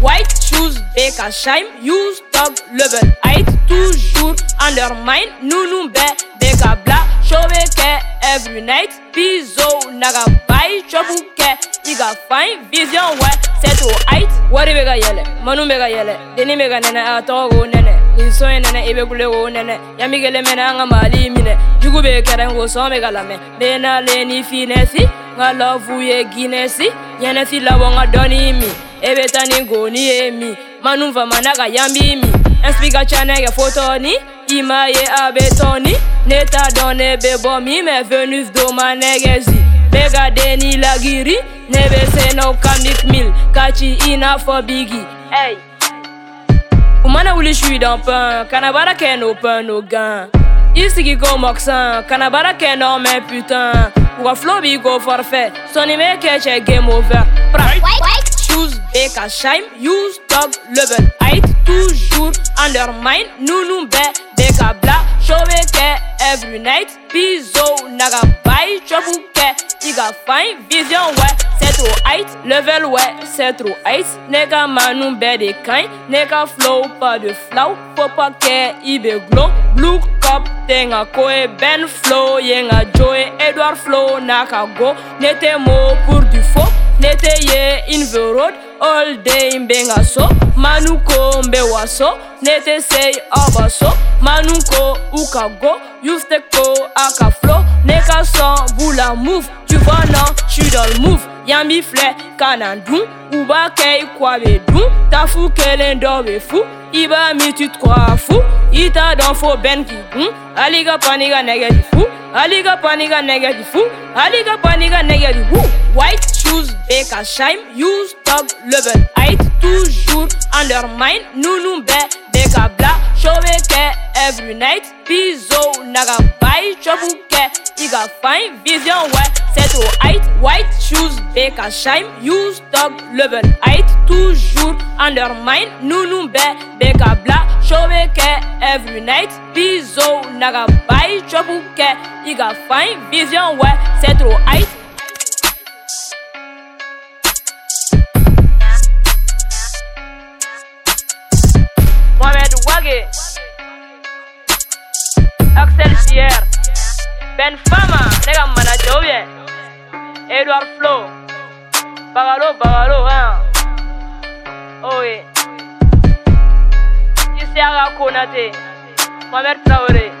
BK Shime, use dog level. Height toujours undermine, nous nous be, BK bla, chauve ke every night. Piso naga bay, chobu ke, iga fine, vision we, set to height. Wari bega yele, manu bega yele, deni bega nene, atogo nene. E insɔn ye nɛnɛ i bɛ kule k'o nɛnɛ yami kelen mɛnɛ an ka mali minɛ jugu bɛ kɛrɛn k'o sɔn bɛ ka lamɛn bɛ n'ale ni finɛsi n ka lɔfu ye ginɛsi ɲɛnɛsi labɔ n ka dɔɔni min e bɛ taa ni goni ye min manu fama n'a ka yan b'i min ɛsipi ka ca nɛgɛ fo tɔɔni i m'a ye a bɛ tɔɔni ne t'a dɔn ne bɛ bɔ min mɛ venus do ma nɛgɛ zi. Bɛ ka den ni lagiri ne bɛ se n'o ka mikmil ka ci i n'a fɔ bigi ɛyi. Hey. Umana wuli shui dans pain, kanabara ke no pain no gain. Isigi go moxan, kanabara ke no mais putain. Uga flow bi go forfait, soni me ke che game over. Pra. Choose BK Shime, use dog level. Height toujours undermine, nous nous be BK bla, chauve ke every night. Piso naga chopu ke, iga fine, vision ouais. C'est trop height, level ouais, c'est trop height. Nega manu be de kind, nega flow pas de flow. Faut pas que ibe glow, blue cup tenga koe ben flow, yenga joy, Edward flow naka go. Nete mo pour du faux. Nete ye in the road. All day mbenga so manuko mbe waso nete say abaso manuko ukago yuste ko aka flow neka son bula move tu vois non tu dans le move yambi flè kanandou uba kei kwabe dou tafu kelen dobe fou iba mi tu crois fou. Ita don fo ben ki boum. Aliga paniga nege di fou. Aliga paniga nege di fou. Aliga paniga nege di woo white shoes BK Shime, use dog level. Height toujours undermine, nous be BK bla, chauve ke every night. Piso naga bay, chobu ke, iga fine, vision ouais, c'est au height. White shoes BK Shime, use dog level. Height toujours undermine, nous be BK bla, chauve ke every night. Piso naga bay, chobu ke, iga fine, vision ouais, c'est au height. Mohamed Wage, Axel Sierre, Ben Fama, nega manager ou bien, Edward Flo, Bagalo, Bagalo, hein. Oh oui. Isiaga Konate, Mohamed Traoré.